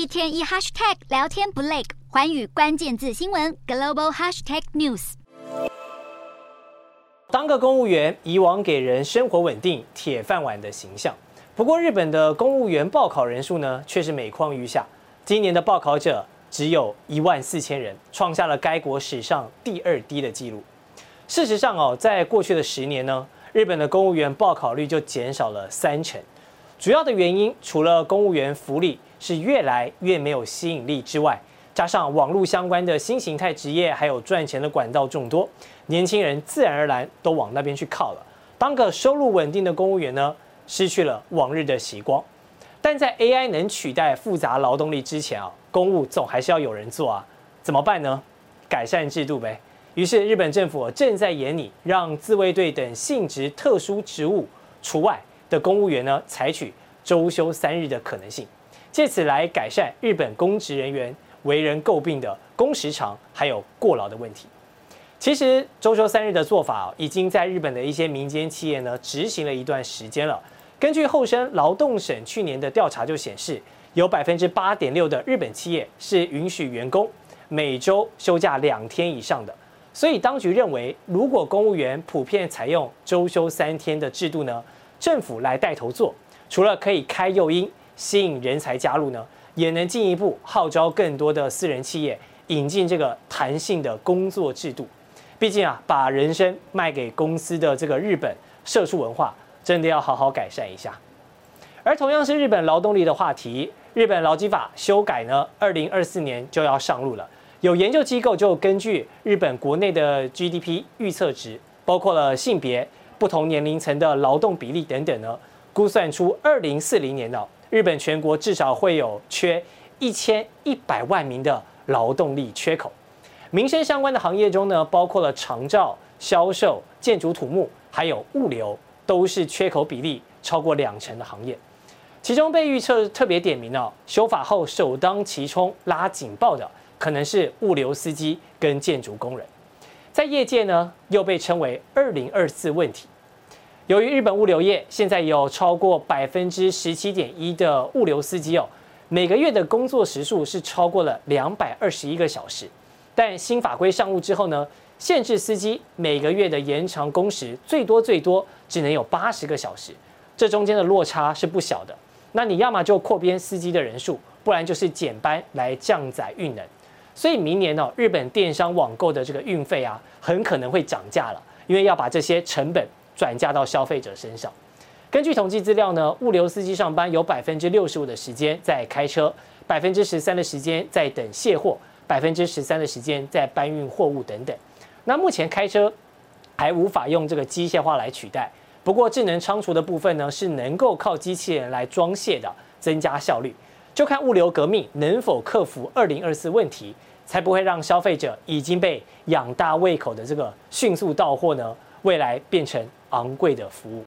一天一 hashtag 聊天不累，环宇关键字新闻 global hashtag news。当个公务员，以往给人生活稳定、铁饭碗的形象。不过，日本的公务员报考人数呢，却是每况愈下。今年的报考者只有一万四千人，创下了该国史上第二低的纪录。事实上哦，在过去的十年呢，日本的公务员报考率就减少了三成。主要的原因，除了公务员福利是越来越没有吸引力之外，加上网络相关的新形态职业，还有赚钱的管道众多，年轻人自然而然都往那边去靠了。当个收入稳定的公务员呢，失去了往日的习光。但在 AI 能取代复杂劳动力之前啊，公务总还是要有人做啊，怎么办呢？改善制度呗。于是日本政府正在研拟，让自卫队等性质特殊职务除外的公务员呢，采取周休三日的可能性，借此来改善日本公职人员为人诟病的工时长还有过劳的问题。其实周休三日的做法已经在日本的一些民间企业呢执行了一段时间了。根据厚生劳动省去年的调查就显示，有百分之八点六的日本企业是允许员工每周休假两天以上的。所以当局认为，如果公务员普遍采用周休三天的制度呢，政府来带头做，除了可以开诱因吸引人才加入呢，也能进一步号召更多的私人企业引进这个弹性的工作制度。毕竟啊，把人生卖给公司的这个日本社畜文化，真的要好好改善一下。而同样是日本劳动力的话题，日本劳基法修改呢，二零二四年就要上路了。有研究机构就根据日本国内的 GDP 预测值，包括了性别。不同年龄层的劳动比例等等呢，估算出二零四零年呢，日本全国至少会有缺一千一百万名的劳动力缺口。民生相关的行业中呢，包括了长照、销售、建筑土木，还有物流，都是缺口比例超过两成的行业。其中被预测特别点名了，修法后首当其冲拉警报的，可能是物流司机跟建筑工人。在业界呢，又被称为“二零二四问题”。由于日本物流业现在有超过百分之十七点一的物流司机哦，每个月的工作时数是超过了两百二十一个小时。但新法规上路之后呢，限制司机每个月的延长工时最多最多只能有八十个小时，这中间的落差是不小的。那你要么就扩编司机的人数，不然就是减班来降载运能。所以明年呢，日本电商网购的这个运费啊，很可能会涨价了，因为要把这些成本转嫁到消费者身上。根据统计资料呢，物流司机上班有百分之六十五的时间在开车，百分之十三的时间在等卸货，百分之十三的时间在搬运货物等等。那目前开车还无法用这个机械化来取代，不过智能仓储的部分呢，是能够靠机器人来装卸的，增加效率。就看物流革命能否克服二零二四问题。才不会让消费者已经被养大胃口的这个迅速到货呢，未来变成昂贵的服务。